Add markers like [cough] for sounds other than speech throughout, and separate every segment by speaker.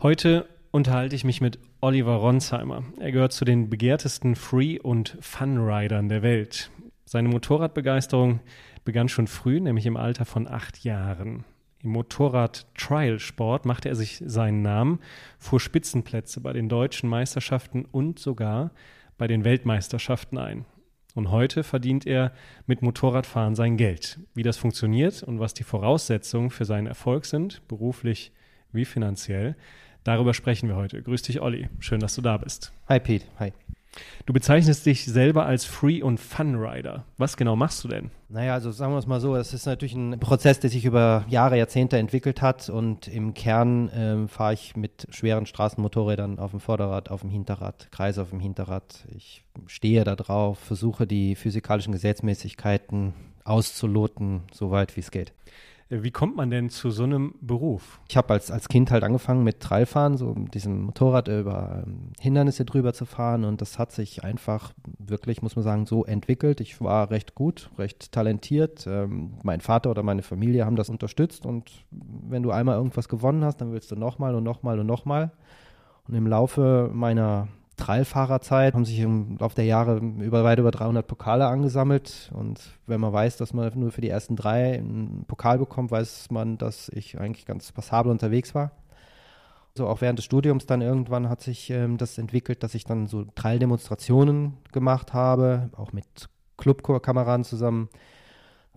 Speaker 1: Heute unterhalte ich mich mit Oliver Ronsheimer. Er gehört zu den begehrtesten Free- und Fun-Riders der Welt. Seine Motorradbegeisterung begann schon früh, nämlich im Alter von acht Jahren. Im Motorrad-Trial-Sport machte er sich seinen Namen, fuhr Spitzenplätze bei den deutschen Meisterschaften und sogar bei den Weltmeisterschaften ein. Und heute verdient er mit Motorradfahren sein Geld. Wie das funktioniert und was die Voraussetzungen für seinen Erfolg sind, beruflich wie finanziell, darüber sprechen wir heute. Grüß dich, Olli. Schön, dass du da bist.
Speaker 2: Hi, Pete. Hi.
Speaker 1: Du bezeichnest dich selber als Free- und Fun-Rider. Was genau machst du denn?
Speaker 2: Naja, also sagen wir es mal so, es ist natürlich ein Prozess, der sich über Jahre, Jahrzehnte entwickelt hat und im Kern ähm, fahre ich mit schweren Straßenmotorrädern auf dem Vorderrad, auf dem Hinterrad, Kreis auf dem Hinterrad. Ich stehe da drauf, versuche die physikalischen Gesetzmäßigkeiten auszuloten, soweit wie es geht.
Speaker 1: Wie kommt man denn zu so einem Beruf?
Speaker 2: Ich habe als, als Kind halt angefangen mit Trailfahren, so mit diesem Motorrad über ähm, Hindernisse drüber zu fahren und das hat sich einfach wirklich, muss man sagen, so entwickelt. Ich war recht gut, recht talentiert. Ähm, mein Vater oder meine Familie haben das unterstützt und wenn du einmal irgendwas gewonnen hast, dann willst du nochmal und nochmal und nochmal. Und im Laufe meiner Trailfahrerzeit haben sich im Laufe der Jahre über weit über 300 Pokale angesammelt. Und wenn man weiß, dass man nur für die ersten drei einen Pokal bekommt, weiß man, dass ich eigentlich ganz passabel unterwegs war. So auch während des Studiums dann irgendwann hat sich ähm, das entwickelt, dass ich dann so Trail-Demonstrationen gemacht habe, auch mit Clubkameraden zusammen,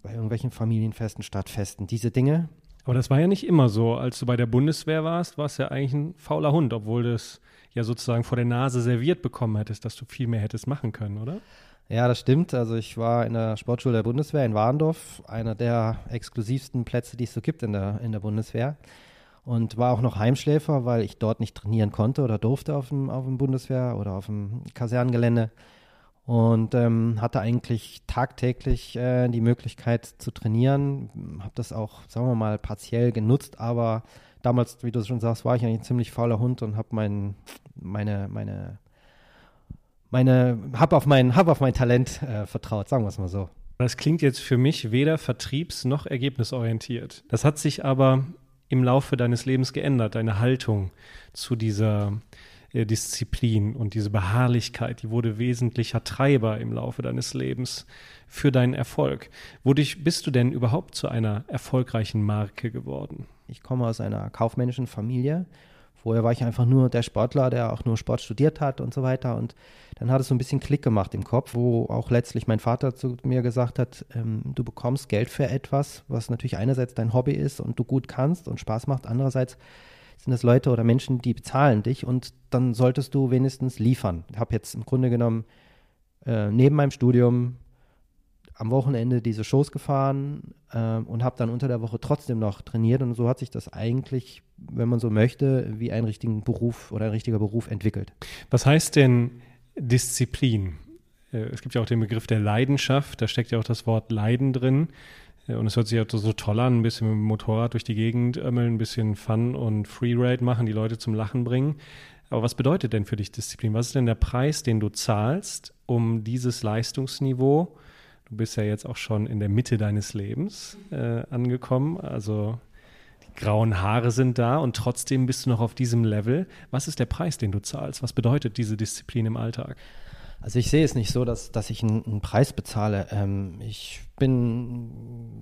Speaker 2: bei irgendwelchen Familienfesten, Stadtfesten, diese Dinge.
Speaker 1: Aber das war ja nicht immer so. Als du bei der Bundeswehr warst, warst du ja eigentlich ein fauler Hund, obwohl das ja sozusagen vor der Nase serviert bekommen hättest, dass du viel mehr hättest machen können, oder?
Speaker 2: Ja, das stimmt. Also ich war in der Sportschule der Bundeswehr in Warndorf, einer der exklusivsten Plätze, die es so gibt in der, in der Bundeswehr. Und war auch noch Heimschläfer, weil ich dort nicht trainieren konnte oder durfte auf dem, auf dem Bundeswehr oder auf dem Kasernengelände. Und ähm, hatte eigentlich tagtäglich äh, die Möglichkeit zu trainieren. Habe das auch, sagen wir mal, partiell genutzt, aber damals, wie du schon sagst, war ich eigentlich ein ziemlich fauler Hund und habe mein, meine, meine, meine, hab auf mein, hab auf mein Talent äh, vertraut, sagen wir es mal so.
Speaker 1: Das klingt jetzt für mich weder vertriebs- noch ergebnisorientiert. Das hat sich aber im Laufe deines Lebens geändert, deine Haltung zu dieser Disziplin und diese Beharrlichkeit, die wurde wesentlicher Treiber im Laufe deines Lebens für deinen Erfolg. Wodurch bist du denn überhaupt zu einer erfolgreichen Marke geworden?
Speaker 2: Ich komme aus einer kaufmännischen Familie. Vorher war ich einfach nur der Sportler, der auch nur Sport studiert hat und so weiter. Und dann hat es so ein bisschen Klick gemacht im Kopf, wo auch letztlich mein Vater zu mir gesagt hat, ähm, du bekommst Geld für etwas, was natürlich einerseits dein Hobby ist und du gut kannst und Spaß macht, andererseits sind es Leute oder Menschen, die bezahlen dich und dann solltest du wenigstens liefern. Ich habe jetzt im Grunde genommen äh, neben meinem Studium am Wochenende diese Shows gefahren äh, und habe dann unter der Woche trotzdem noch trainiert und so hat sich das eigentlich, wenn man so möchte, wie ein richtigen Beruf oder ein richtiger Beruf entwickelt.
Speaker 1: Was heißt denn Disziplin? Äh, es gibt ja auch den Begriff der Leidenschaft, da steckt ja auch das Wort Leiden drin. Und es hört sich ja so toll an, ein bisschen mit dem Motorrad durch die Gegend ömmeln, ein bisschen Fun und Freeride machen, die Leute zum Lachen bringen. Aber was bedeutet denn für dich Disziplin? Was ist denn der Preis, den du zahlst, um dieses Leistungsniveau Du bist ja jetzt auch schon in der Mitte deines Lebens äh, angekommen. Also die grauen Haare sind da und trotzdem bist du noch auf diesem Level. Was ist der Preis, den du zahlst? Was bedeutet diese Disziplin im Alltag?
Speaker 2: Also ich sehe es nicht so, dass, dass ich einen, einen Preis bezahle. Ähm, ich bin,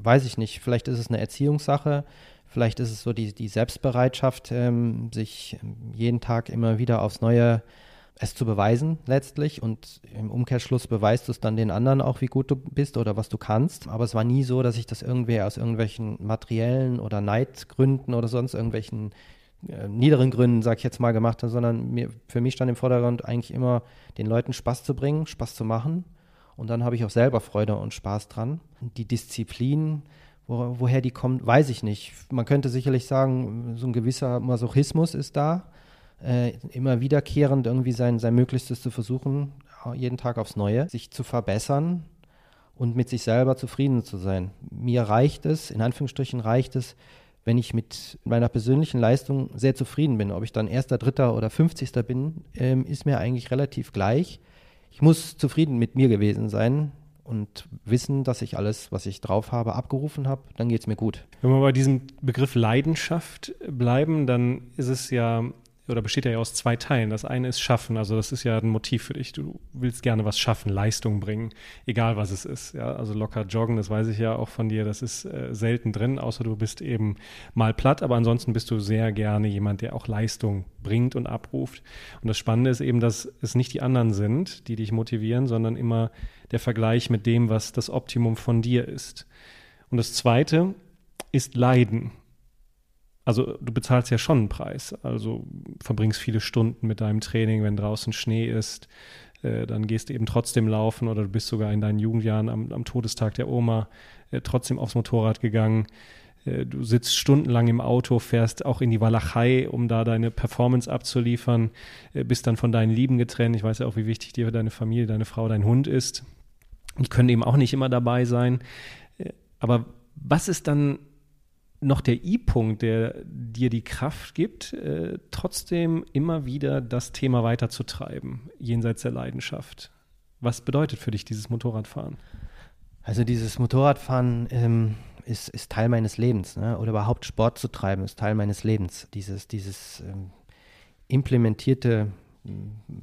Speaker 2: weiß ich nicht, vielleicht ist es eine Erziehungssache, vielleicht ist es so die, die Selbstbereitschaft, ähm, sich jeden Tag immer wieder aufs Neue es zu beweisen letztlich und im Umkehrschluss beweist du es dann den anderen auch, wie gut du bist oder was du kannst. Aber es war nie so, dass ich das irgendwie aus irgendwelchen materiellen oder Neidgründen oder sonst irgendwelchen niederen Gründen, sag ich jetzt mal, gemacht sondern mir, für mich stand im Vordergrund eigentlich immer, den Leuten Spaß zu bringen, Spaß zu machen. Und dann habe ich auch selber Freude und Spaß dran. Die Disziplin, Wo, woher die kommt, weiß ich nicht. Man könnte sicherlich sagen, so ein gewisser Masochismus ist da. Äh, immer wiederkehrend irgendwie sein, sein Möglichstes zu versuchen, jeden Tag aufs Neue, sich zu verbessern und mit sich selber zufrieden zu sein. Mir reicht es, in Anführungsstrichen reicht es, wenn ich mit meiner persönlichen Leistung sehr zufrieden bin. Ob ich dann Erster, Dritter oder Fünfzigster bin, ähm, ist mir eigentlich relativ gleich. Ich muss zufrieden mit mir gewesen sein und wissen, dass ich alles, was ich drauf habe, abgerufen habe, dann geht es mir gut.
Speaker 1: Wenn wir bei diesem Begriff Leidenschaft bleiben, dann ist es ja oder besteht ja aus zwei Teilen. Das eine ist Schaffen, also das ist ja ein Motiv für dich. Du willst gerne was schaffen, Leistung bringen, egal was es ist. Ja, also locker joggen, das weiß ich ja auch von dir, das ist äh, selten drin, außer du bist eben mal platt, aber ansonsten bist du sehr gerne jemand, der auch Leistung bringt und abruft. Und das Spannende ist eben, dass es nicht die anderen sind, die dich motivieren, sondern immer der Vergleich mit dem, was das Optimum von dir ist. Und das zweite ist Leiden also du bezahlst ja schon einen Preis. Also verbringst viele Stunden mit deinem Training, wenn draußen Schnee ist, äh, dann gehst du eben trotzdem laufen oder du bist sogar in deinen Jugendjahren am, am Todestag der Oma äh, trotzdem aufs Motorrad gegangen. Äh, du sitzt stundenlang im Auto, fährst auch in die Walachei, um da deine Performance abzuliefern, bist dann von deinen Lieben getrennt. Ich weiß ja auch, wie wichtig dir deine Familie, deine Frau, dein Hund ist. Die können eben auch nicht immer dabei sein. Aber was ist dann noch der I-Punkt, der dir die Kraft gibt, äh, trotzdem immer wieder das Thema weiterzutreiben, jenseits der Leidenschaft. Was bedeutet für dich dieses Motorradfahren?
Speaker 2: Also dieses Motorradfahren ähm, ist, ist, Teil meines Lebens, ne? oder überhaupt Sport zu treiben ist Teil meines Lebens. Dieses, dieses ähm, implementierte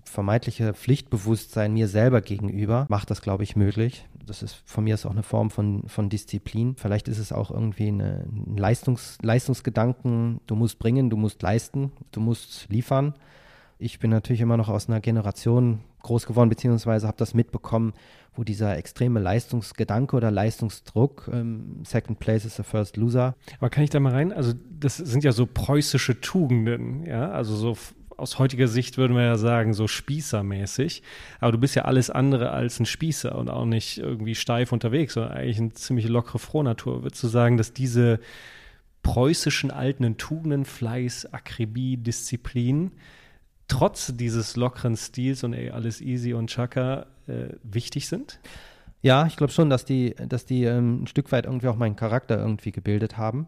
Speaker 2: vermeintliche Pflichtbewusstsein mir selber gegenüber macht das, glaube ich, möglich. Das ist von mir ist auch eine Form von, von Disziplin. Vielleicht ist es auch irgendwie eine, ein Leistungs, Leistungsgedanken. Du musst bringen, du musst leisten, du musst liefern. Ich bin natürlich immer noch aus einer Generation groß geworden, beziehungsweise habe das mitbekommen, wo dieser extreme Leistungsgedanke oder Leistungsdruck, ähm, Second Place is the first loser.
Speaker 1: Aber kann ich da mal rein? Also das sind ja so preußische Tugenden, ja, also so aus heutiger Sicht würden wir ja sagen, so spießermäßig. Aber du bist ja alles andere als ein Spießer und auch nicht irgendwie steif unterwegs, sondern eigentlich eine ziemlich lockere Frohnatur. Würdest du sagen, dass diese preußischen alten Tugenden, Fleiß, Akribie, Disziplin, trotz dieses lockeren Stils und ey, alles easy und chaka äh, wichtig sind?
Speaker 2: Ja, ich glaube schon, dass die, dass die ähm, ein Stück weit irgendwie auch meinen Charakter irgendwie gebildet haben.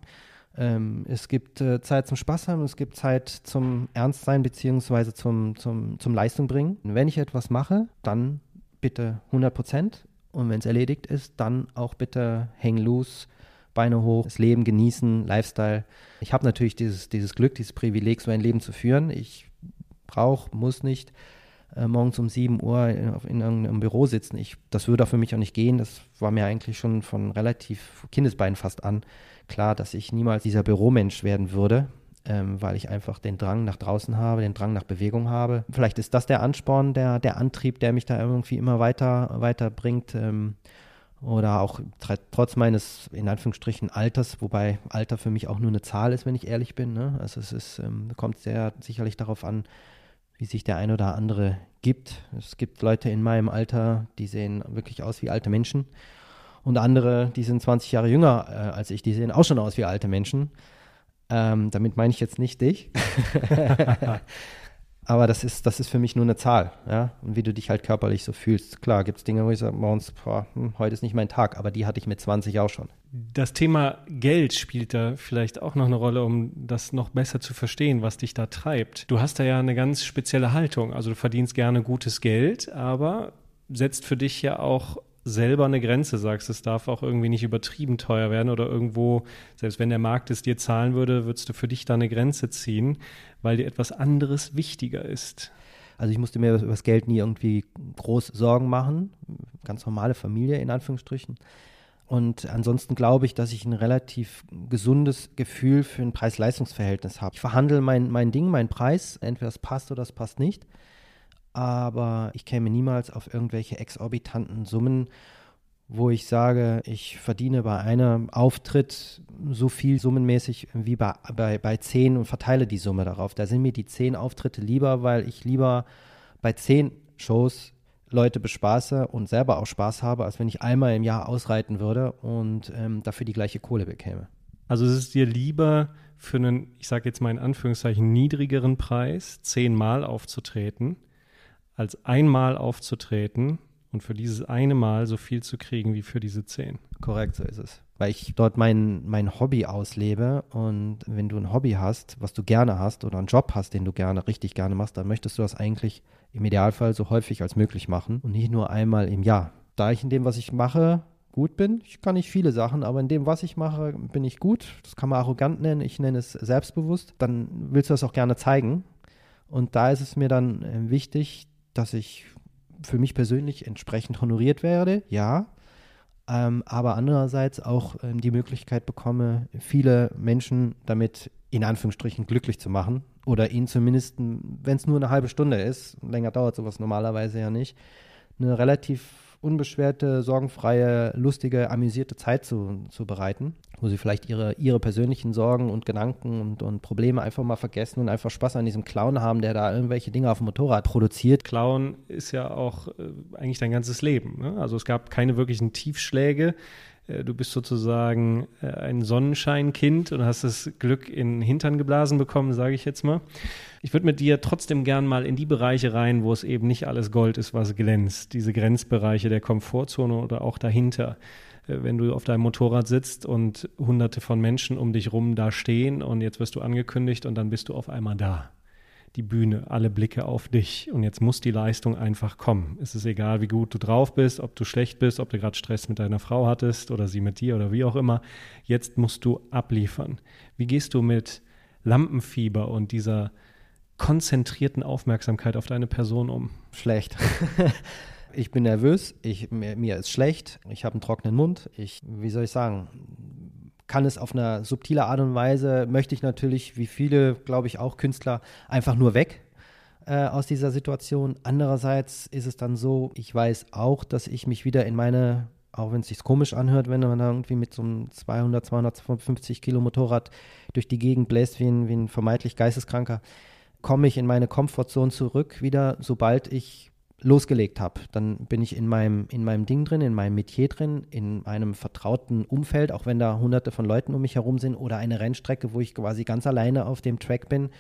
Speaker 2: Ähm, es gibt äh, Zeit zum Spaß haben, es gibt Zeit zum Ernstsein beziehungsweise zum, zum, zum Leistung bringen. Und wenn ich etwas mache, dann bitte 100 Prozent. Und wenn es erledigt ist, dann auch bitte hängen los, Beine hoch, das Leben genießen, Lifestyle. Ich habe natürlich dieses, dieses Glück, dieses Privileg, so ein Leben zu führen. Ich brauche, muss nicht äh, morgens um 7 Uhr in, in irgendeinem Büro sitzen. Ich, das würde für mich auch nicht gehen. Das war mir eigentlich schon von relativ Kindesbeinen fast an klar, dass ich niemals dieser Büromensch werden würde, ähm, weil ich einfach den Drang nach draußen habe, den Drang nach Bewegung habe. Vielleicht ist das der Ansporn, der, der Antrieb, der mich da irgendwie immer weiter, weiter bringt. Ähm, oder auch trotz meines, in Anführungsstrichen, Alters, wobei Alter für mich auch nur eine Zahl ist, wenn ich ehrlich bin. Ne? Also es ist, ähm, kommt sehr sicherlich darauf an, wie sich der ein oder andere gibt. Es gibt Leute in meinem Alter, die sehen wirklich aus wie alte Menschen. Und andere, die sind 20 Jahre jünger äh, als ich, die sehen auch schon aus wie alte Menschen. Ähm, damit meine ich jetzt nicht dich. [laughs] [laughs] Aber das ist, das ist für mich nur eine Zahl, ja. Und wie du dich halt körperlich so fühlst. Klar, gibt es Dinge, wo ich sage, morgens, boah, hm, heute ist nicht mein Tag, aber die hatte ich mit 20 auch schon.
Speaker 1: Das Thema Geld spielt da vielleicht auch noch eine Rolle, um das noch besser zu verstehen, was dich da treibt. Du hast da ja eine ganz spezielle Haltung. Also du verdienst gerne gutes Geld, aber setzt für dich ja auch selber eine Grenze sagst. Es darf auch irgendwie nicht übertrieben teuer werden oder irgendwo, selbst wenn der Markt es dir zahlen würde, würdest du für dich da eine Grenze ziehen, weil dir etwas anderes wichtiger ist.
Speaker 2: Also ich musste mir über das Geld nie irgendwie groß Sorgen machen. Ganz normale Familie in Anführungsstrichen. Und ansonsten glaube ich, dass ich ein relativ gesundes Gefühl für ein Preis-Leistungs-Verhältnis habe. Ich verhandle mein, mein Ding, meinen Preis, entweder es passt oder es passt nicht aber ich käme niemals auf irgendwelche exorbitanten Summen, wo ich sage, ich verdiene bei einem Auftritt so viel summenmäßig wie bei, bei, bei zehn und verteile die Summe darauf. Da sind mir die zehn Auftritte lieber, weil ich lieber bei zehn Shows Leute bespaße und selber auch Spaß habe, als wenn ich einmal im Jahr ausreiten würde und ähm, dafür die gleiche Kohle bekäme.
Speaker 1: Also es ist dir lieber für einen, ich sage jetzt mal in Anführungszeichen, niedrigeren Preis zehnmal aufzutreten, als einmal aufzutreten und für dieses eine Mal so viel zu kriegen wie für diese zehn.
Speaker 2: Korrekt, so ist es. Weil ich dort mein, mein Hobby auslebe und wenn du ein Hobby hast, was du gerne hast oder einen Job hast, den du gerne, richtig gerne machst, dann möchtest du das eigentlich im Idealfall so häufig als möglich machen und nicht nur einmal im Jahr. Da ich in dem, was ich mache, gut bin, ich kann nicht viele Sachen, aber in dem, was ich mache, bin ich gut. Das kann man arrogant nennen, ich nenne es selbstbewusst. Dann willst du das auch gerne zeigen. Und da ist es mir dann äh, wichtig, dass ich für mich persönlich entsprechend honoriert werde, ja, ähm, aber andererseits auch ähm, die Möglichkeit bekomme, viele Menschen damit in Anführungsstrichen glücklich zu machen oder ihnen zumindest, wenn es nur eine halbe Stunde ist, länger dauert sowas normalerweise ja nicht, eine relativ unbeschwerte, sorgenfreie, lustige, amüsierte Zeit zu, zu bereiten, wo sie vielleicht ihre, ihre persönlichen Sorgen und Gedanken und, und Probleme einfach mal vergessen und einfach Spaß an diesem Clown haben, der da irgendwelche Dinge auf dem Motorrad produziert.
Speaker 1: Clown ist ja auch äh, eigentlich dein ganzes Leben. Ne? Also es gab keine wirklichen Tiefschläge. Äh, du bist sozusagen äh, ein Sonnenscheinkind und hast das Glück in den Hintern geblasen bekommen, sage ich jetzt mal. Ich würde mit dir trotzdem gern mal in die Bereiche rein, wo es eben nicht alles Gold ist, was glänzt. Diese Grenzbereiche der Komfortzone oder auch dahinter. Äh, wenn du auf deinem Motorrad sitzt und hunderte von Menschen um dich rum da stehen und jetzt wirst du angekündigt und dann bist du auf einmal da die Bühne, alle Blicke auf dich und jetzt muss die Leistung einfach kommen. Es ist egal, wie gut du drauf bist, ob du schlecht bist, ob du gerade Stress mit deiner Frau hattest oder sie mit dir oder wie auch immer. Jetzt musst du abliefern. Wie gehst du mit Lampenfieber und dieser konzentrierten Aufmerksamkeit auf deine Person um?
Speaker 2: Schlecht. [laughs] ich bin nervös, ich, mir, mir ist schlecht, ich habe einen trockenen Mund. Ich, wie soll ich sagen, kann es auf eine subtile Art und Weise, möchte ich natürlich, wie viele, glaube ich, auch Künstler, einfach nur weg äh, aus dieser Situation. Andererseits ist es dann so, ich weiß auch, dass ich mich wieder in meine, auch wenn es sich komisch anhört, wenn man irgendwie mit so einem 200, 250 Kilo Motorrad durch die Gegend bläst wie ein, wie ein vermeintlich Geisteskranker, komme ich in meine Komfortzone zurück wieder, sobald ich losgelegt habe. Dann bin ich in meinem, in meinem Ding drin, in meinem Metier drin, in einem vertrauten Umfeld, auch wenn da hunderte von Leuten um mich herum sind oder eine Rennstrecke, wo ich quasi ganz alleine auf dem Track bin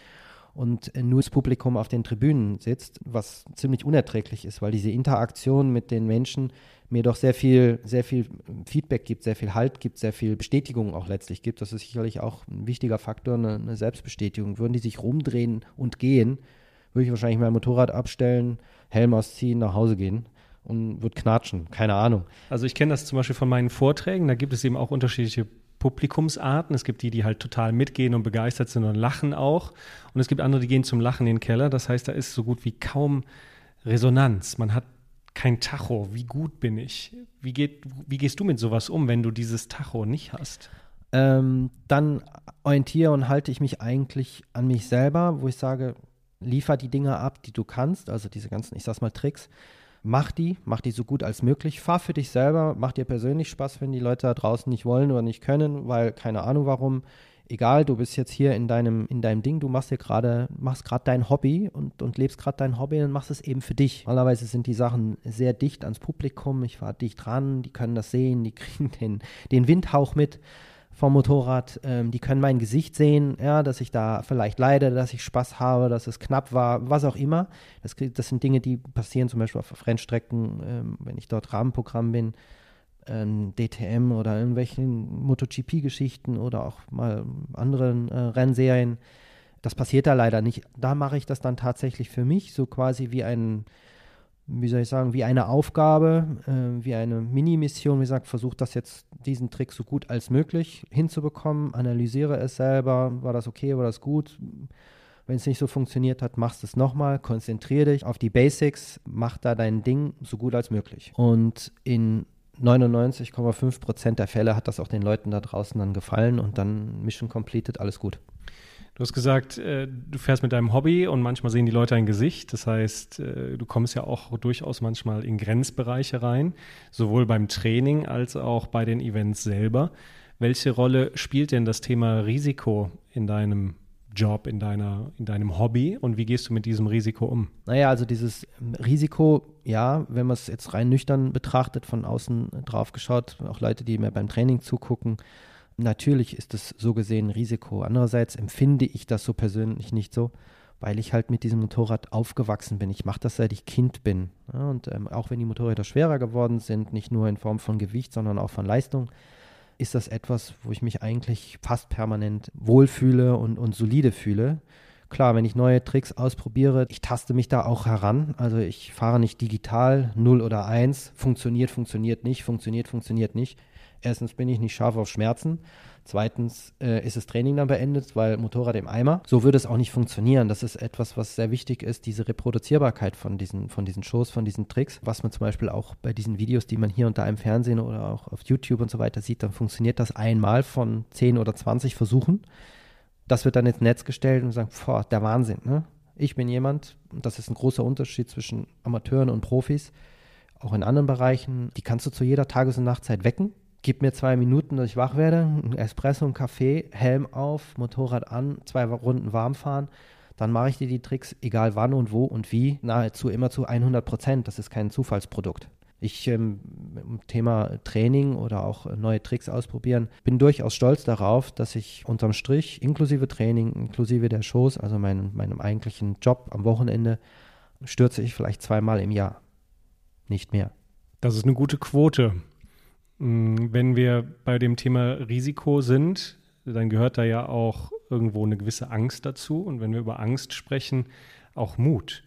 Speaker 2: und nur das Publikum auf den Tribünen sitzt, was ziemlich unerträglich ist, weil diese Interaktion mit den Menschen mir doch sehr viel, sehr viel Feedback gibt, sehr viel Halt gibt, sehr viel Bestätigung auch letztlich gibt. Das ist sicherlich auch ein wichtiger Faktor, eine, eine Selbstbestätigung. Würden die sich rumdrehen und gehen, würde ich wahrscheinlich mein Motorrad abstellen, Helm ausziehen, nach Hause gehen und würde knatschen. Keine Ahnung.
Speaker 1: Also ich kenne das zum Beispiel von meinen Vorträgen. Da gibt es eben auch unterschiedliche Publikumsarten. Es gibt die, die halt total mitgehen und begeistert sind und lachen auch. Und es gibt andere, die gehen zum Lachen in den Keller. Das heißt, da ist so gut wie kaum Resonanz. Man hat kein Tacho. Wie gut bin ich? Wie, geht, wie gehst du mit sowas um, wenn du dieses Tacho nicht hast?
Speaker 2: Ähm, dann orientiere und halte ich mich eigentlich an mich selber, wo ich sage, liefer die Dinge ab, die du kannst, also diese ganzen, ich sag's mal, Tricks. Mach die, mach die so gut als möglich. Fahr für dich selber, mach dir persönlich Spaß, wenn die Leute da draußen nicht wollen oder nicht können, weil keine Ahnung warum. Egal, du bist jetzt hier in deinem, in deinem Ding, du machst dir gerade, machst gerade dein Hobby und, und lebst gerade dein Hobby und machst es eben für dich. Normalerweise sind die Sachen sehr dicht ans Publikum, ich war dicht dran, die können das sehen, die [laughs] kriegen den, den Windhauch mit vom Motorrad. Ähm, die können mein Gesicht sehen, ja, dass ich da vielleicht leide, dass ich Spaß habe, dass es knapp war, was auch immer. Das, das sind Dinge, die passieren zum Beispiel auf Rennstrecken, ähm, wenn ich dort Rahmenprogramm bin, ähm, DTM oder irgendwelchen MotoGP-Geschichten oder auch mal anderen äh, Rennserien. Das passiert da leider nicht. Da mache ich das dann tatsächlich für mich, so quasi wie ein wie soll ich sagen, wie eine Aufgabe, äh, wie eine Mini-Mission. Wie gesagt, versuche das jetzt, diesen Trick so gut als möglich hinzubekommen, analysiere es selber, war das okay, war das gut. Wenn es nicht so funktioniert hat, machst es nochmal, konzentriere dich auf die Basics, mach da dein Ding so gut als möglich. Und in 99,5 Prozent der Fälle hat das auch den Leuten da draußen dann gefallen und dann Mission completed, alles gut.
Speaker 1: Du hast gesagt, äh, du fährst mit deinem Hobby und manchmal sehen die Leute ein Gesicht. Das heißt, äh, du kommst ja auch durchaus manchmal in Grenzbereiche rein, sowohl beim Training als auch bei den Events selber. Welche Rolle spielt denn das Thema Risiko in deinem Job, in, deiner, in deinem Hobby und wie gehst du mit diesem Risiko um?
Speaker 2: Naja, also dieses ähm, Risiko, ja, wenn man es jetzt rein nüchtern betrachtet, von außen drauf geschaut, auch Leute, die mir beim Training zugucken, natürlich ist es so gesehen ein Risiko. Andererseits empfinde ich das so persönlich nicht so, weil ich halt mit diesem Motorrad aufgewachsen bin. Ich mache das seit ich Kind bin. Ja, und ähm, auch wenn die Motorräder schwerer geworden sind, nicht nur in Form von Gewicht, sondern auch von Leistung, ist das etwas, wo ich mich eigentlich fast permanent wohlfühle und, und solide fühle. Klar, wenn ich neue Tricks ausprobiere, ich taste mich da auch heran. Also ich fahre nicht digital 0 oder 1, funktioniert, funktioniert nicht, funktioniert, funktioniert nicht. Erstens bin ich nicht scharf auf Schmerzen. Zweitens äh, ist das Training dann beendet, weil Motorrad im Eimer. So würde es auch nicht funktionieren. Das ist etwas, was sehr wichtig ist, diese Reproduzierbarkeit von diesen, von diesen Shows, von diesen Tricks. Was man zum Beispiel auch bei diesen Videos, die man hier und da im Fernsehen oder auch auf YouTube und so weiter sieht, dann funktioniert das einmal von 10 oder 20 Versuchen. Das wird dann ins Netz gestellt und sagt, boah, der Wahnsinn. Ne? Ich bin jemand, und das ist ein großer Unterschied zwischen Amateuren und Profis, auch in anderen Bereichen, die kannst du zu jeder Tages- und Nachtzeit wecken gib mir zwei Minuten, dass ich wach werde, ein Espresso, ein Kaffee, Helm auf, Motorrad an, zwei Runden warm fahren. Dann mache ich dir die Tricks, egal wann und wo und wie, nahezu immer zu 100 Prozent. Das ist kein Zufallsprodukt. Ich ähm, im Thema Training oder auch neue Tricks ausprobieren, bin durchaus stolz darauf, dass ich unterm Strich, inklusive Training, inklusive der Shows, also mein, meinem eigentlichen Job am Wochenende, stürze ich vielleicht zweimal im Jahr. Nicht mehr.
Speaker 1: Das ist eine gute Quote. Mm, wenn wir bei dem Thema Risiko sind, dann gehört da ja auch irgendwo eine gewisse Angst dazu. Und wenn wir über Angst sprechen, auch Mut.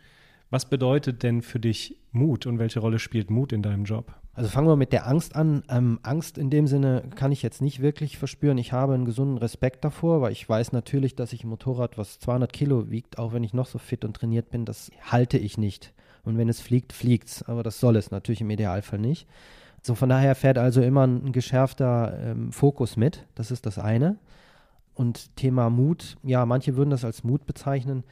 Speaker 1: Was bedeutet denn für dich Mut und welche Rolle spielt Mut in deinem Job?
Speaker 2: Also fangen wir mit der Angst an. Ähm, Angst in dem Sinne kann ich jetzt nicht wirklich verspüren. Ich habe einen gesunden Respekt davor, weil ich weiß natürlich, dass ich ein Motorrad, was 200 Kilo wiegt, auch wenn ich noch so fit und trainiert bin, das halte ich nicht. Und wenn es fliegt, fliegt es. Aber das soll es natürlich im Idealfall nicht. So von daher fährt also immer ein geschärfter ähm, Fokus mit. Das ist das eine. Und Thema Mut, ja, manche würden das als Mut bezeichnen.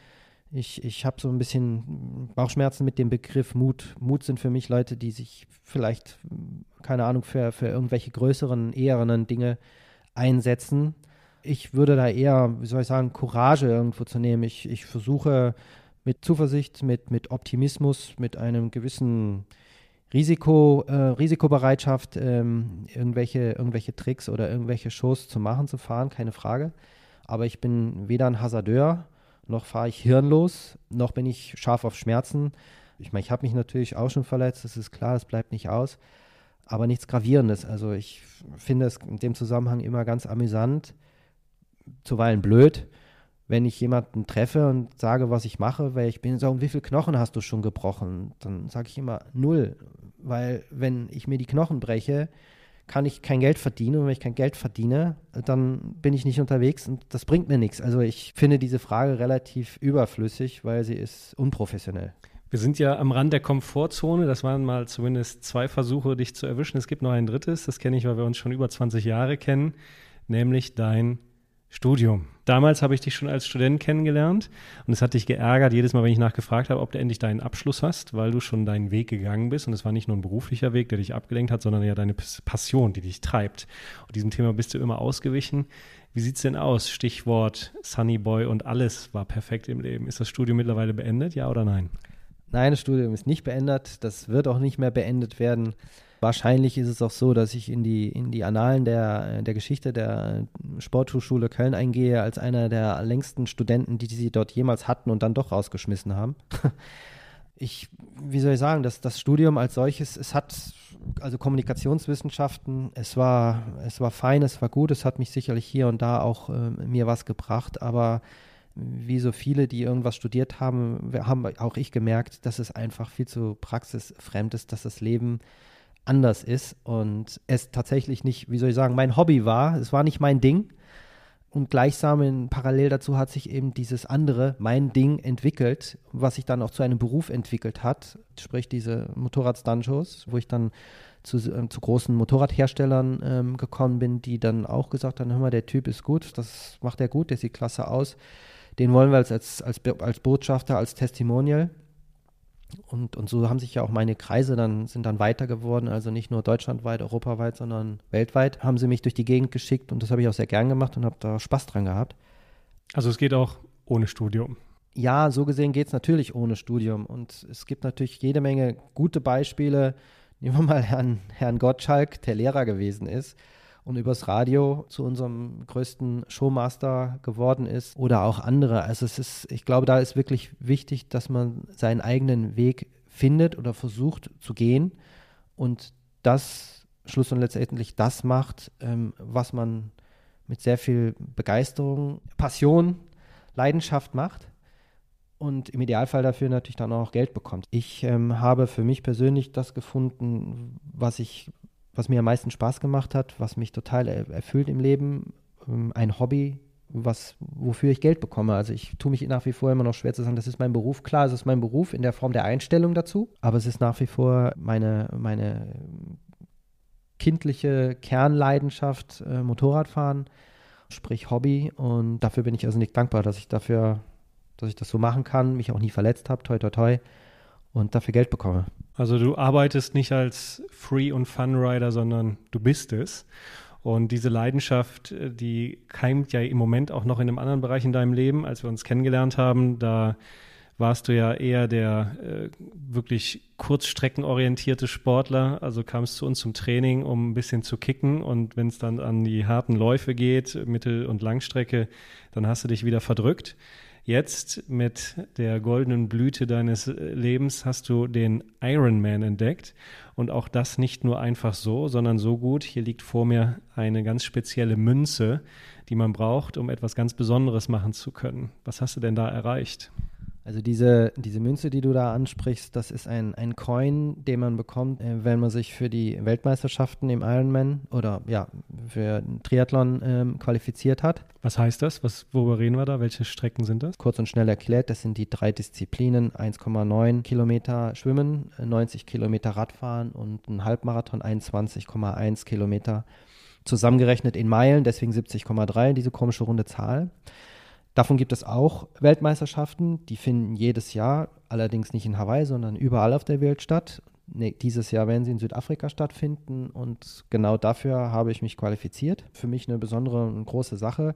Speaker 2: Ich, ich habe so ein bisschen Bauchschmerzen mit dem Begriff Mut. Mut sind für mich Leute, die sich vielleicht, keine Ahnung, für, für irgendwelche größeren, eheren Dinge einsetzen. Ich würde da eher, wie soll ich sagen, Courage irgendwo zu nehmen. Ich, ich versuche mit Zuversicht, mit, mit Optimismus, mit einem gewissen Risiko, äh, Risikobereitschaft, ähm, irgendwelche, irgendwelche Tricks oder irgendwelche Shows zu machen, zu fahren, keine Frage. Aber ich bin weder ein Hasardeur, noch fahre ich hirnlos, noch bin ich scharf auf Schmerzen. Ich meine, ich habe mich natürlich auch schon verletzt, das ist klar, das bleibt nicht aus. Aber nichts Gravierendes. Also ich finde es in dem Zusammenhang immer ganz amüsant, zuweilen blöd, wenn ich jemanden treffe und sage, was ich mache, weil ich bin, so, wie viele Knochen hast du schon gebrochen? Dann sage ich immer null, weil wenn ich mir die Knochen breche, kann ich kein Geld verdienen und wenn ich kein Geld verdiene, dann bin ich nicht unterwegs und das bringt mir nichts. Also ich finde diese Frage relativ überflüssig, weil sie ist unprofessionell.
Speaker 1: Wir sind ja am Rand der Komfortzone. Das waren mal zumindest zwei Versuche, dich zu erwischen. Es gibt noch ein drittes, das kenne ich, weil wir uns schon über 20 Jahre kennen, nämlich dein Studium. Damals habe ich dich schon als Student kennengelernt und es hat dich geärgert, jedes Mal, wenn ich nachgefragt habe, ob du endlich deinen Abschluss hast, weil du schon deinen Weg gegangen bist und es war nicht nur ein beruflicher Weg, der dich abgelenkt hat, sondern ja deine Passion, die dich treibt. Und diesem Thema bist du immer ausgewichen. Wie sieht es denn aus? Stichwort Sunny Boy und alles war perfekt im Leben. Ist das Studium mittlerweile beendet, ja oder nein?
Speaker 2: Nein, das Studium ist nicht beendet. Das wird auch nicht mehr beendet werden. Wahrscheinlich ist es auch so, dass ich in die, in die Annalen der, der Geschichte der Sporthochschule Köln eingehe, als einer der längsten Studenten, die sie dort jemals hatten und dann doch rausgeschmissen haben. [laughs] Ich, wie soll ich sagen, das, das Studium als solches, es hat, also Kommunikationswissenschaften, es war, es war fein, es war gut, es hat mich sicherlich hier und da auch äh, mir was gebracht, aber wie so viele, die irgendwas studiert haben, haben auch ich gemerkt, dass es einfach viel zu praxisfremd ist, dass das Leben anders ist und es tatsächlich nicht, wie soll ich sagen, mein Hobby war. Es war nicht mein Ding. Und gleichsam in, parallel dazu hat sich eben dieses andere, mein Ding, entwickelt, was sich dann auch zu einem Beruf entwickelt hat. Sprich diese Motorrad-Stuntshows, wo ich dann zu, äh, zu großen Motorradherstellern ähm, gekommen bin, die dann auch gesagt haben, hör mal, der Typ ist gut, das macht er gut, der sieht klasse aus. Den wollen wir als, als, als Botschafter, als Testimonial. Und, und so haben sich ja auch meine Kreise dann, sind dann weiter geworden, also nicht nur deutschlandweit, europaweit, sondern weltweit haben sie mich durch die Gegend geschickt und das habe ich auch sehr gern gemacht und habe da Spaß dran gehabt.
Speaker 1: Also es geht auch ohne Studium.
Speaker 2: Ja, so gesehen geht es natürlich ohne Studium. Und es gibt natürlich jede Menge gute Beispiele. Nehmen wir mal Herrn, Herrn Gottschalk, der Lehrer gewesen ist und übers Radio zu unserem größten Showmaster geworden ist oder auch andere. Also es ist, ich glaube, da ist wirklich wichtig, dass man seinen eigenen Weg findet oder versucht zu gehen und das Schluss und letztendlich das macht, ähm, was man mit sehr viel Begeisterung, Passion, Leidenschaft macht und im Idealfall dafür natürlich dann auch Geld bekommt. Ich ähm, habe für mich persönlich das gefunden, was ich, was mir am meisten Spaß gemacht hat, was mich total er erfüllt im Leben, ähm, ein Hobby, was, wofür ich Geld bekomme. Also ich tue mich nach wie vor immer noch schwer zu sagen, das ist mein Beruf. Klar, es ist mein Beruf in der Form der Einstellung dazu, aber es ist nach wie vor meine, meine kindliche Kernleidenschaft, äh, Motorradfahren, sprich Hobby. Und dafür bin ich also nicht dankbar, dass ich dafür, dass ich das so machen kann, mich auch nie verletzt habe, toi toi toi, und dafür Geld bekomme.
Speaker 1: Also du arbeitest nicht als Free- und Fun-Rider, sondern du bist es. Und diese Leidenschaft, äh, die keimt ja im Moment auch noch in einem anderen Bereich in deinem Leben. Als wir uns kennengelernt haben, da warst du ja eher der äh, wirklich kurzstreckenorientierte Sportler. Also kamst zu uns zum Training, um ein bisschen zu kicken. Und wenn es dann an die harten Läufe geht, Mittel- und Langstrecke, dann hast du dich wieder verdrückt. Jetzt mit der goldenen Blüte deines äh, Lebens hast du den Ironman entdeckt und auch das nicht nur einfach so, sondern so gut. Hier liegt vor mir eine ganz spezielle Münze, die man braucht, um etwas ganz Besonderes machen zu können. Was hast du denn da erreicht?
Speaker 2: Also diese, diese Münze, die du da ansprichst, das ist ein, ein Coin, den man bekommt, äh, wenn man sich für die Weltmeisterschaften im Ironman oder ja, für Triathlon ähm, qualifiziert hat.
Speaker 1: Was heißt das? Was, worüber reden wir da? Welche Strecken sind das?
Speaker 2: Kurz und schnell erklärt, das sind die drei Disziplinen, 1,9 Kilometer Schwimmen, 90 Kilometer Radfahren und ein Halbmarathon, 21,1 Kilometer zusammengerechnet in Meilen, deswegen 70,3, diese komische runde Zahl. Davon gibt es auch Weltmeisterschaften, die finden jedes Jahr, allerdings nicht in Hawaii, sondern überall auf der Welt statt. Nee, dieses Jahr werden sie in Südafrika stattfinden und genau dafür habe ich mich qualifiziert. Für mich eine besondere und große Sache,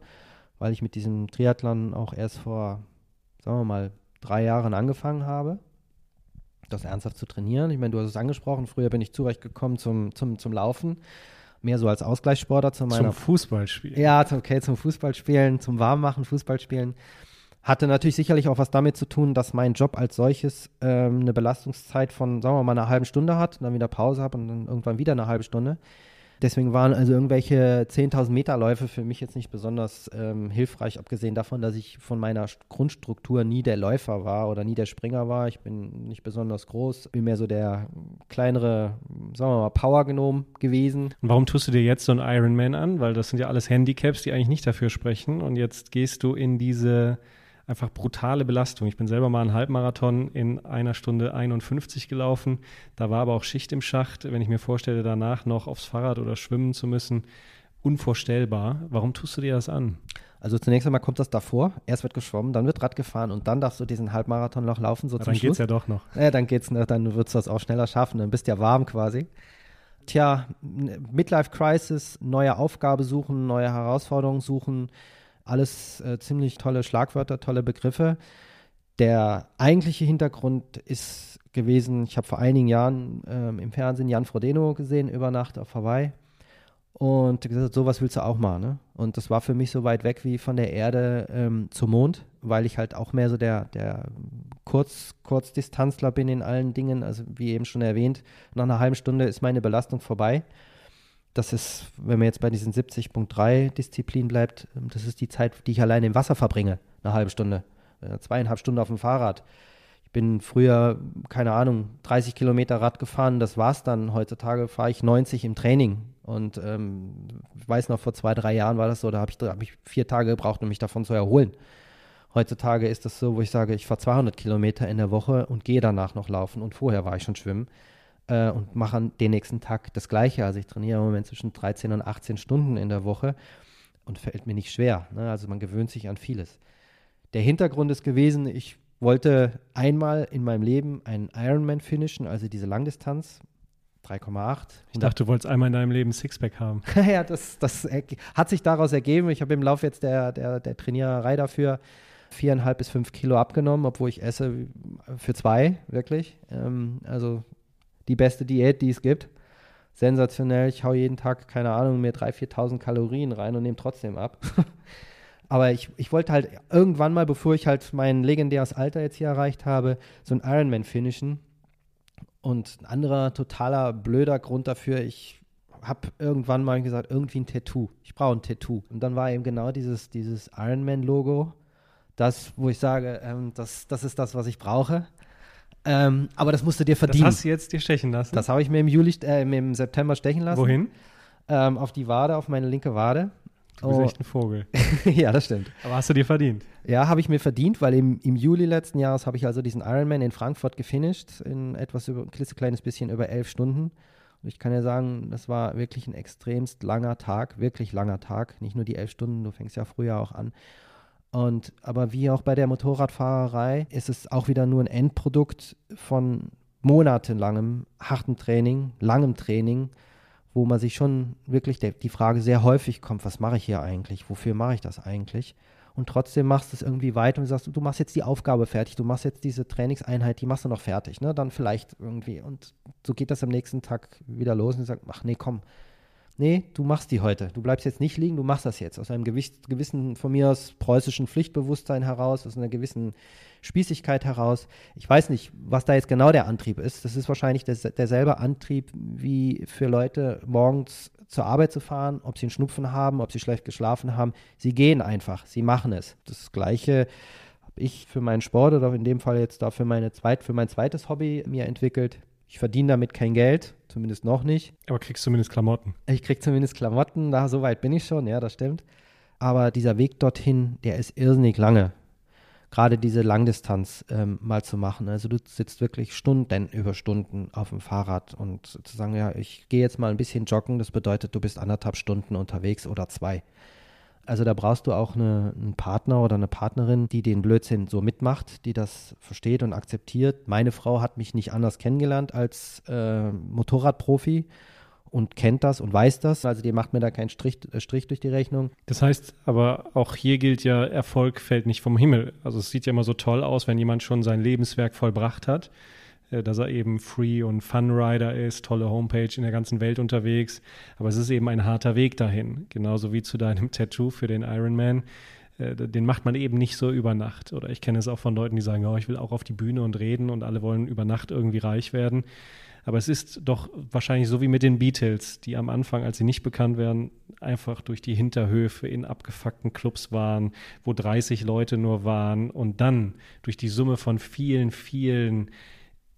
Speaker 2: weil ich mit diesem Triathlon auch erst vor, sagen wir mal, drei Jahren angefangen habe, das ernsthaft zu trainieren. Ich meine, du hast es angesprochen, früher bin ich zurechtgekommen zum, zum, zum Laufen mehr so als Ausgleichssportler zu meiner.
Speaker 1: Zum Fußballspielen.
Speaker 2: Ja, okay, zum Fußballspielen, zum Warmmachen, Fußballspielen. Hatte natürlich sicherlich auch was damit zu tun, dass mein Job als solches ähm, eine Belastungszeit von, sagen wir mal, einer halben Stunde hat, dann wieder Pause habe und dann irgendwann wieder eine halbe Stunde. Deswegen waren also irgendwelche 10.000 Meter Läufe für mich jetzt nicht besonders ähm, hilfreich, abgesehen davon, dass ich von meiner Grundstruktur nie der Läufer war oder nie der Springer war. Ich bin nicht besonders groß, bin mehr so der kleinere, sagen wir mal, Power-Genom gewesen.
Speaker 1: Und warum tust du dir jetzt so einen Ironman an? Weil das sind ja alles Handicaps, die eigentlich nicht dafür sprechen. Und jetzt gehst du in diese einfach brutale Belastung. Ich bin selber mal einen Halbmarathon in einer Stunde 51 gelaufen. Da war aber auch Schicht im Schacht. Wenn ich mir vorstelle, danach noch aufs Fahrrad oder schwimmen zu müssen, unvorstellbar. Warum tust du dir das an?
Speaker 2: Also zunächst einmal kommt das davor. Erst wird geschwommen, dann wird Rad gefahren und dann darfst du diesen Halbmarathon noch laufen. So
Speaker 1: ja, dann geht es ja doch noch.
Speaker 2: Ja, dann geht's, dann würdest du das auch schneller schaffen. Dann bist du ja warm quasi. Tja, Midlife Crisis, neue Aufgabe suchen, neue Herausforderungen suchen, alles äh, ziemlich tolle Schlagwörter, tolle Begriffe. Der eigentliche Hintergrund ist gewesen, ich habe vor einigen Jahren ähm, im Fernsehen Jan Frodeno gesehen, über Nacht auf Hawaii. Und gesagt, sowas willst du auch mal. Ne? Und das war für mich so weit weg wie von der Erde ähm, zum Mond, weil ich halt auch mehr so der, der Kurz, Kurzdistanzler bin in allen Dingen. Also wie eben schon erwähnt, nach einer halben Stunde ist meine Belastung vorbei. Das ist, wenn man jetzt bei diesen 70.3 Disziplin bleibt, ähm, das ist die Zeit, die ich alleine im Wasser verbringe, eine halbe Stunde, äh, zweieinhalb Stunden auf dem Fahrrad. Bin früher, keine Ahnung, 30 Kilometer Rad gefahren, das war's dann. Heutzutage fahre ich 90 im Training. Und ähm, ich weiß noch, vor zwei, drei Jahren war das so, da habe ich, hab ich vier Tage gebraucht, um mich davon zu erholen. Heutzutage ist das so, wo ich sage, ich fahre 200 Kilometer in der Woche und gehe danach noch laufen und vorher war ich schon schwimmen äh, und mache den nächsten Tag das Gleiche. Also ich trainiere im Moment zwischen 13 und 18 Stunden in der Woche und fällt mir nicht schwer. Ne? Also man gewöhnt sich an vieles. Der Hintergrund ist gewesen, ich wollte einmal in meinem Leben einen Ironman finishen, also diese Langdistanz. 3,8.
Speaker 1: Ich dachte, du wolltest einmal in deinem Leben Sixpack haben. [laughs]
Speaker 2: ja, das, das hat sich daraus ergeben. Ich habe im Laufe jetzt der, der, der Trainiererei dafür viereinhalb bis fünf Kilo abgenommen, obwohl ich esse für zwei, wirklich. Ähm, also die beste Diät, die es gibt. Sensationell. Ich hau jeden Tag, keine Ahnung, mir 3.000, 4.000 Kalorien rein und nehme trotzdem ab. [laughs] Aber ich, ich wollte halt irgendwann mal, bevor ich halt mein legendäres Alter jetzt hier erreicht habe, so ein Ironman finishen. Und ein anderer totaler blöder Grund dafür, ich habe irgendwann mal gesagt, irgendwie ein Tattoo. Ich brauche ein Tattoo. Und dann war eben genau dieses, dieses Ironman-Logo, das, wo ich sage, ähm, das, das ist das, was ich brauche. Ähm, aber das musst du dir verdienen. Das
Speaker 1: hast du jetzt dir stechen lassen?
Speaker 2: Das habe ich mir im Juli, äh, im September stechen lassen.
Speaker 1: Wohin?
Speaker 2: Ähm, auf die Wade, auf meine linke Wade.
Speaker 1: Du bist oh. echt ein Vogel. [laughs]
Speaker 2: ja, das stimmt.
Speaker 1: Aber hast du dir verdient?
Speaker 2: Ja, habe ich mir verdient, weil im, im Juli letzten Jahres habe ich also diesen Ironman in Frankfurt gefinisht, in etwas über, ein klitzekleines bisschen über elf Stunden. Und ich kann ja sagen, das war wirklich ein extremst langer Tag, wirklich langer Tag. Nicht nur die elf Stunden, du fängst ja früher auch an. Und aber wie auch bei der Motorradfahrerei ist es auch wieder nur ein Endprodukt von monatelangem harten Training, langem Training wo man sich schon wirklich der, die Frage sehr häufig kommt, was mache ich hier eigentlich? Wofür mache ich das eigentlich? Und trotzdem machst du es irgendwie weiter und sagst, du machst jetzt die Aufgabe fertig, du machst jetzt diese Trainingseinheit, die machst du noch fertig, ne? Dann vielleicht irgendwie. Und so geht das am nächsten Tag wieder los und sagst, ach nee, komm, nee, du machst die heute. Du bleibst jetzt nicht liegen, du machst das jetzt. Aus einem gewissen, von mir aus preußischen Pflichtbewusstsein heraus, aus einer gewissen Spießigkeit heraus. Ich weiß nicht, was da jetzt genau der Antrieb ist. Das ist wahrscheinlich des, derselbe Antrieb wie für Leute morgens zur Arbeit zu fahren, ob sie einen Schnupfen haben, ob sie schlecht geschlafen haben. Sie gehen einfach, sie machen es. Das Gleiche habe ich für meinen Sport oder in dem Fall jetzt da für, meine zweit, für mein zweites Hobby mir entwickelt. Ich verdiene damit kein Geld, zumindest noch nicht.
Speaker 1: Aber kriegst zumindest Klamotten.
Speaker 2: Ich krieg zumindest Klamotten, da so weit bin ich schon, ja, das stimmt. Aber dieser Weg dorthin, der ist irrsinnig lange. Gerade diese Langdistanz ähm, mal zu machen. Also du sitzt wirklich Stunden über Stunden auf dem Fahrrad und zu sagen, ja, ich gehe jetzt mal ein bisschen joggen, das bedeutet, du bist anderthalb Stunden unterwegs oder zwei. Also da brauchst du auch eine, einen Partner oder eine Partnerin, die den Blödsinn so mitmacht, die das versteht und akzeptiert. Meine Frau hat mich nicht anders kennengelernt als äh, Motorradprofi und kennt das und weiß das. Also die macht mir da keinen Strich, äh, Strich durch die Rechnung.
Speaker 1: Das heißt, aber auch hier gilt ja, Erfolg fällt nicht vom Himmel. Also es sieht ja immer so toll aus, wenn jemand schon sein Lebenswerk vollbracht hat. Äh, dass er eben Free- und Fun-Rider ist, tolle Homepage in der ganzen Welt unterwegs. Aber es ist eben ein harter Weg dahin, genauso wie zu deinem Tattoo für den Ironman. Äh, den macht man eben nicht so über Nacht. Oder ich kenne es auch von Leuten, die sagen, oh, ich will auch auf die Bühne und reden und alle wollen über Nacht irgendwie reich werden. Aber es ist doch wahrscheinlich so wie mit den Beatles, die am Anfang, als sie nicht bekannt werden, einfach durch die Hinterhöfe in abgefuckten Clubs waren, wo 30 Leute nur waren und dann durch die Summe von vielen, vielen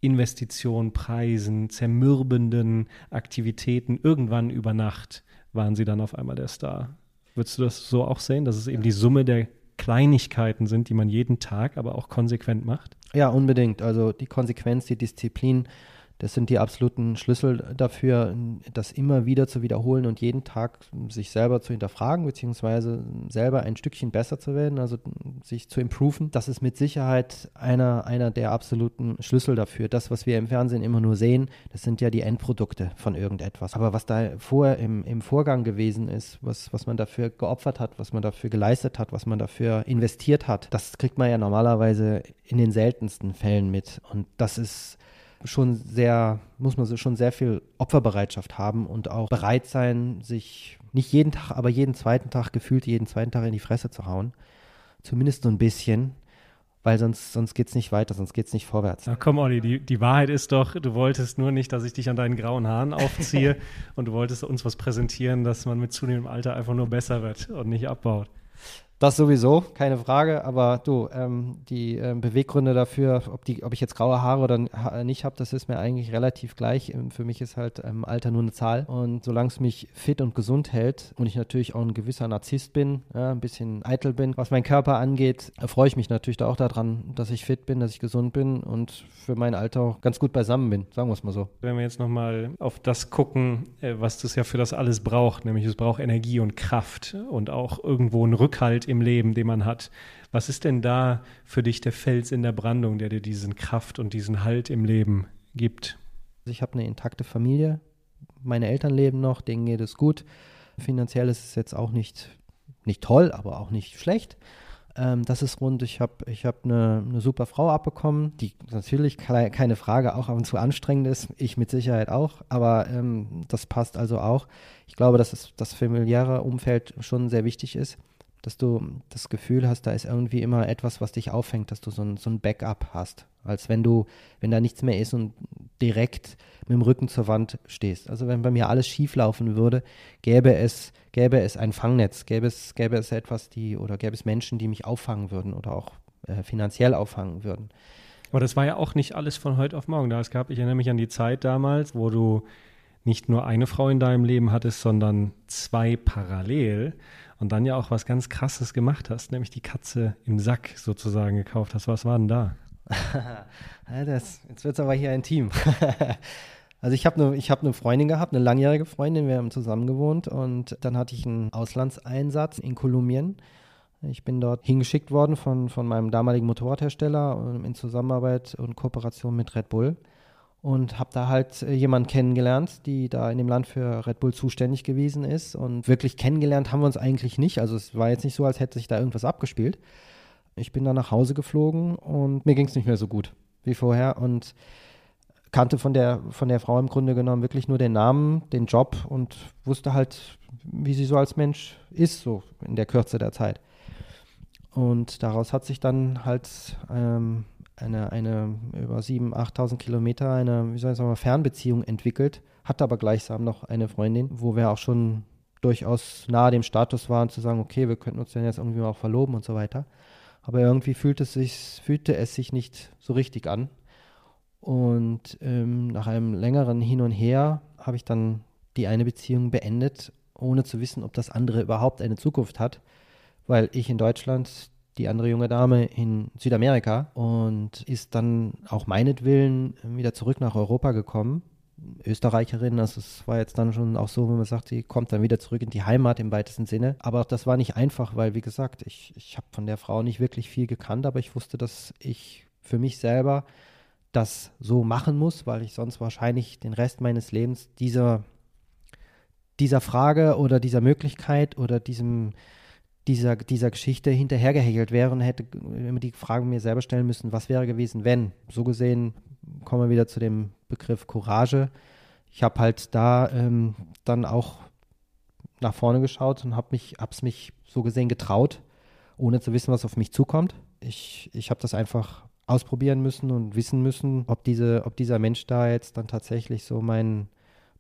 Speaker 1: Investitionen, Preisen, zermürbenden Aktivitäten irgendwann über Nacht waren sie dann auf einmal der Star. Würdest du das so auch sehen, dass es eben die Summe der Kleinigkeiten sind, die man jeden Tag aber auch konsequent macht?
Speaker 2: Ja, unbedingt. Also die Konsequenz, die Disziplin, das sind die absoluten Schlüssel dafür, das immer wieder zu wiederholen und jeden Tag sich selber zu hinterfragen, beziehungsweise selber ein Stückchen besser zu werden, also sich zu improven. Das ist mit Sicherheit einer, einer der absoluten Schlüssel dafür. Das, was wir im Fernsehen immer nur sehen, das sind ja die Endprodukte von irgendetwas. Aber was da vorher im, im Vorgang gewesen ist, was, was man dafür geopfert hat, was man dafür geleistet hat, was man dafür investiert hat, das kriegt man ja normalerweise in den seltensten Fällen mit. Und das ist schon sehr, muss man schon sehr viel Opferbereitschaft haben und auch bereit sein, sich nicht jeden Tag, aber jeden zweiten Tag gefühlt jeden zweiten Tag in die Fresse zu hauen. Zumindest so ein bisschen, weil sonst, sonst geht es nicht weiter, sonst geht es nicht vorwärts.
Speaker 1: Na komm, Olli, die, die Wahrheit ist doch, du wolltest nur nicht, dass ich dich an deinen grauen Haaren aufziehe [laughs] und du wolltest uns was präsentieren, dass man mit zunehmendem Alter einfach nur besser wird und nicht abbaut.
Speaker 2: Das sowieso, keine Frage. Aber du, ähm, die ähm, Beweggründe dafür, ob, die, ob ich jetzt graue Haare oder nicht habe, das ist mir eigentlich relativ gleich. Ähm, für mich ist halt ähm, Alter nur eine Zahl. Und solange es mich fit und gesund hält und ich natürlich auch ein gewisser Narzisst bin, ja, ein bisschen eitel bin, was meinen Körper angeht, freue ich mich natürlich da auch daran, dass ich fit bin, dass ich gesund bin und für mein Alter auch ganz gut beisammen bin, sagen wir es mal so.
Speaker 1: Wenn wir jetzt nochmal auf das gucken, äh, was das ja für das alles braucht, nämlich es braucht Energie und Kraft und auch irgendwo einen Rückhalt im Leben, den man hat. Was ist denn da für dich der Fels in der Brandung, der dir diesen Kraft und diesen Halt im Leben gibt?
Speaker 2: Ich habe eine intakte Familie. Meine Eltern leben noch, denen geht es gut. Finanziell ist es jetzt auch nicht, nicht toll, aber auch nicht schlecht. Ähm, das ist rund. Ich habe ich hab eine, eine super Frau abbekommen, die natürlich keine Frage auch ab und zu anstrengend ist. Ich mit Sicherheit auch, aber ähm, das passt also auch. Ich glaube, dass das familiäre Umfeld schon sehr wichtig ist, dass du das Gefühl hast, da ist irgendwie immer etwas, was dich auffängt, dass du so ein, so ein Backup hast. Als wenn du, wenn da nichts mehr ist und direkt mit dem Rücken zur Wand stehst. Also wenn bei mir alles schief laufen würde, gäbe es, gäbe es ein Fangnetz, gäbe es, gäbe es etwas, die, oder gäbe es Menschen, die mich auffangen würden oder auch äh, finanziell auffangen würden.
Speaker 1: Aber das war ja auch nicht alles von heute auf morgen da. Es gab, ich erinnere mich an die Zeit damals, wo du nicht nur eine Frau in deinem Leben hattest, sondern zwei parallel und dann ja auch was ganz Krasses gemacht hast, nämlich die Katze im Sack sozusagen gekauft hast. Was war denn da? [laughs]
Speaker 2: das, jetzt wird es aber hier intim. [laughs] also ich habe eine hab ne Freundin gehabt, eine langjährige Freundin, wir haben zusammen gewohnt und dann hatte ich einen Auslandseinsatz in Kolumbien. Ich bin dort hingeschickt worden von, von meinem damaligen Motorradhersteller in Zusammenarbeit und Kooperation mit Red Bull und habe da halt äh, jemanden kennengelernt, die da in dem Land für Red Bull zuständig gewesen ist. Und wirklich kennengelernt haben wir uns eigentlich nicht. Also es war jetzt nicht so, als hätte sich da irgendwas abgespielt. Ich bin dann nach Hause geflogen und mir ging es nicht mehr so gut wie vorher und kannte von der, von der Frau im Grunde genommen wirklich nur den Namen, den Job und wusste halt, wie sie so als Mensch ist, so in der Kürze der Zeit. Und daraus hat sich dann halt ähm, eine, eine über 7.000, 8.000 Kilometer eine, wie soll ich sagen, Fernbeziehung entwickelt, hatte aber gleichsam noch eine Freundin, wo wir auch schon durchaus nahe dem Status waren, zu sagen, okay, wir könnten uns dann jetzt irgendwie mal auch verloben und so weiter. Aber irgendwie fühlte es sich, fühlte es sich nicht so richtig an. Und ähm, nach einem längeren Hin und Her habe ich dann die eine Beziehung beendet, ohne zu wissen, ob das andere überhaupt eine Zukunft hat, weil ich in Deutschland, die andere junge Dame in Südamerika und ist dann auch meinetwillen wieder zurück nach Europa gekommen Österreicherin. Also es war jetzt dann schon auch so, wenn man sagt, sie kommt dann wieder zurück in die Heimat im weitesten Sinne. Aber das war nicht einfach, weil, wie gesagt, ich, ich habe von der Frau nicht wirklich viel gekannt, aber ich wusste, dass ich für mich selber das so machen muss, weil ich sonst wahrscheinlich den Rest meines Lebens dieser, dieser Frage oder dieser Möglichkeit oder diesem dieser, dieser Geschichte hinterhergehechelt wäre und hätte immer die Frage mir selber stellen müssen, was wäre gewesen, wenn. So gesehen kommen wir wieder zu dem Begriff Courage. Ich habe halt da ähm, dann auch nach vorne geschaut und habe mich, hab's mich so gesehen getraut, ohne zu wissen, was auf mich zukommt. Ich, ich habe das einfach ausprobieren müssen und wissen müssen, ob, diese, ob dieser Mensch da jetzt dann tatsächlich so mein,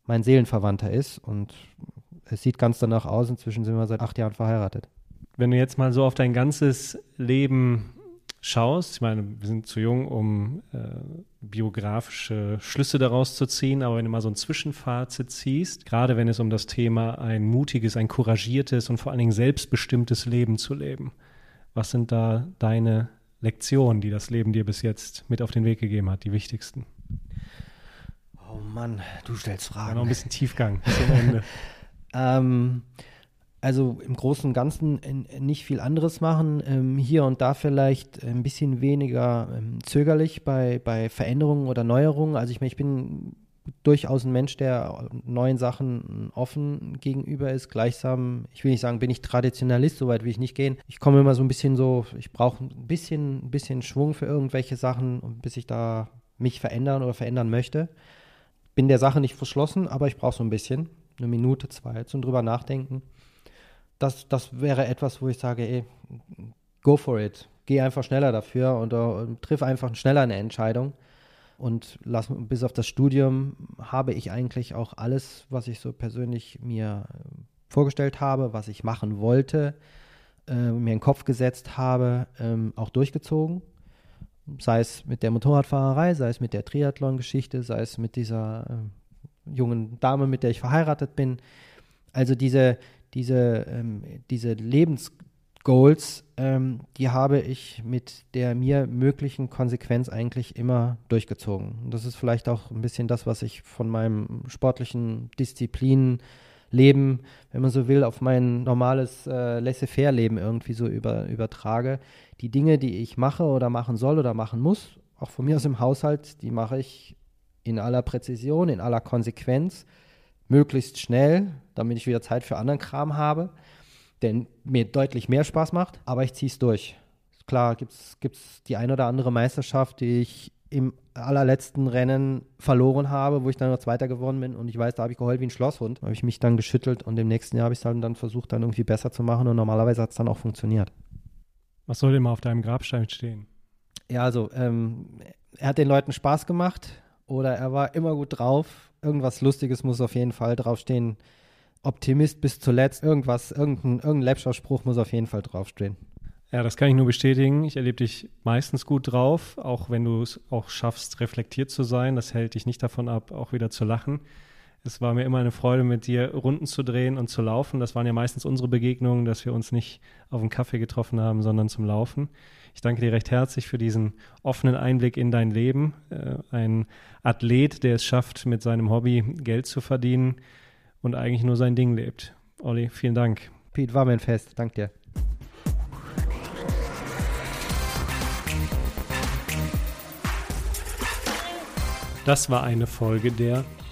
Speaker 2: mein Seelenverwandter ist. Und es sieht ganz danach aus. Inzwischen sind wir seit acht Jahren verheiratet.
Speaker 1: Wenn du jetzt mal so auf dein ganzes Leben schaust, ich meine, wir sind zu jung, um äh, biografische Schlüsse daraus zu ziehen, aber wenn du mal so ein Zwischenfazit ziehst, gerade wenn es um das Thema ein mutiges, ein couragiertes und vor allen Dingen selbstbestimmtes Leben zu leben, was sind da deine Lektionen, die das Leben dir bis jetzt mit auf den Weg gegeben hat, die wichtigsten?
Speaker 2: Oh Mann, du stellst Fragen. Ja,
Speaker 1: noch ein bisschen [laughs] Tiefgang zum Ende.
Speaker 2: ähm, also im Großen und Ganzen nicht viel anderes machen. Ähm, hier und da vielleicht ein bisschen weniger ähm, zögerlich bei, bei Veränderungen oder Neuerungen. Also ich meine, ich bin durchaus ein Mensch, der neuen Sachen offen gegenüber ist. Gleichsam, ich will nicht sagen, bin ich Traditionalist, soweit will ich nicht gehen. Ich komme immer so ein bisschen so, ich brauche ein bisschen, ein bisschen Schwung für irgendwelche Sachen, bis ich da mich verändern oder verändern möchte. Bin der Sache nicht verschlossen, aber ich brauche so ein bisschen, eine Minute, zwei zum drüber nachdenken das, das wäre etwas, wo ich sage, ey, go for it. Geh einfach schneller dafür und, uh, triff einfach schneller eine Entscheidung. Und lass, bis auf das Studium habe ich eigentlich auch alles, was ich so persönlich mir vorgestellt habe, was ich machen wollte, äh, mir in den Kopf gesetzt habe, ähm, auch durchgezogen. Sei es mit der Motorradfahrerei, sei es mit der Triathlon-Geschichte, sei es mit dieser äh, jungen Dame, mit der ich verheiratet bin. Also diese, diese, ähm, diese Lebensgoals, ähm, die habe ich mit der mir möglichen Konsequenz eigentlich immer durchgezogen. Und das ist vielleicht auch ein bisschen das, was ich von meinem sportlichen Disziplinenleben, wenn man so will, auf mein normales äh, Laissez-faire-Leben irgendwie so über, übertrage. Die Dinge, die ich mache oder machen soll oder machen muss, auch von mir aus im Haushalt, die mache ich in aller Präzision, in aller Konsequenz möglichst schnell, damit ich wieder Zeit für anderen Kram habe, der mir deutlich mehr Spaß macht, aber ich ziehe es durch. klar gibt es die ein oder andere Meisterschaft, die ich im allerletzten Rennen verloren habe, wo ich dann noch Zweiter geworden bin und ich weiß, da habe ich geheult wie ein Schlosshund. Da habe ich mich dann geschüttelt und im nächsten Jahr habe ich es dann, dann versucht, dann irgendwie besser zu machen und normalerweise hat es dann auch funktioniert.
Speaker 1: Was soll denn mal auf deinem Grabstein stehen?
Speaker 2: Ja, also ähm, er hat den Leuten Spaß gemacht oder er war immer gut drauf. Irgendwas Lustiges muss auf jeden Fall draufstehen. Optimist bis zuletzt. Irgendwas, irgendein, irgendein Läppscher-Spruch muss auf jeden Fall draufstehen.
Speaker 1: Ja, das kann ich nur bestätigen. Ich erlebe dich meistens gut drauf, auch wenn du es auch schaffst, reflektiert zu sein. Das hält dich nicht davon ab, auch wieder zu lachen. Es war mir immer eine Freude, mit dir Runden zu drehen und zu laufen. Das waren ja meistens unsere Begegnungen, dass wir uns nicht auf einen Kaffee getroffen haben, sondern zum Laufen. Ich danke dir recht herzlich für diesen offenen Einblick in dein Leben. Äh, ein Athlet, der es schafft, mit seinem Hobby Geld zu verdienen und eigentlich nur sein Ding lebt. Olli, vielen Dank.
Speaker 2: Pete, war mir ein Fest. Danke dir.
Speaker 1: Das war eine Folge der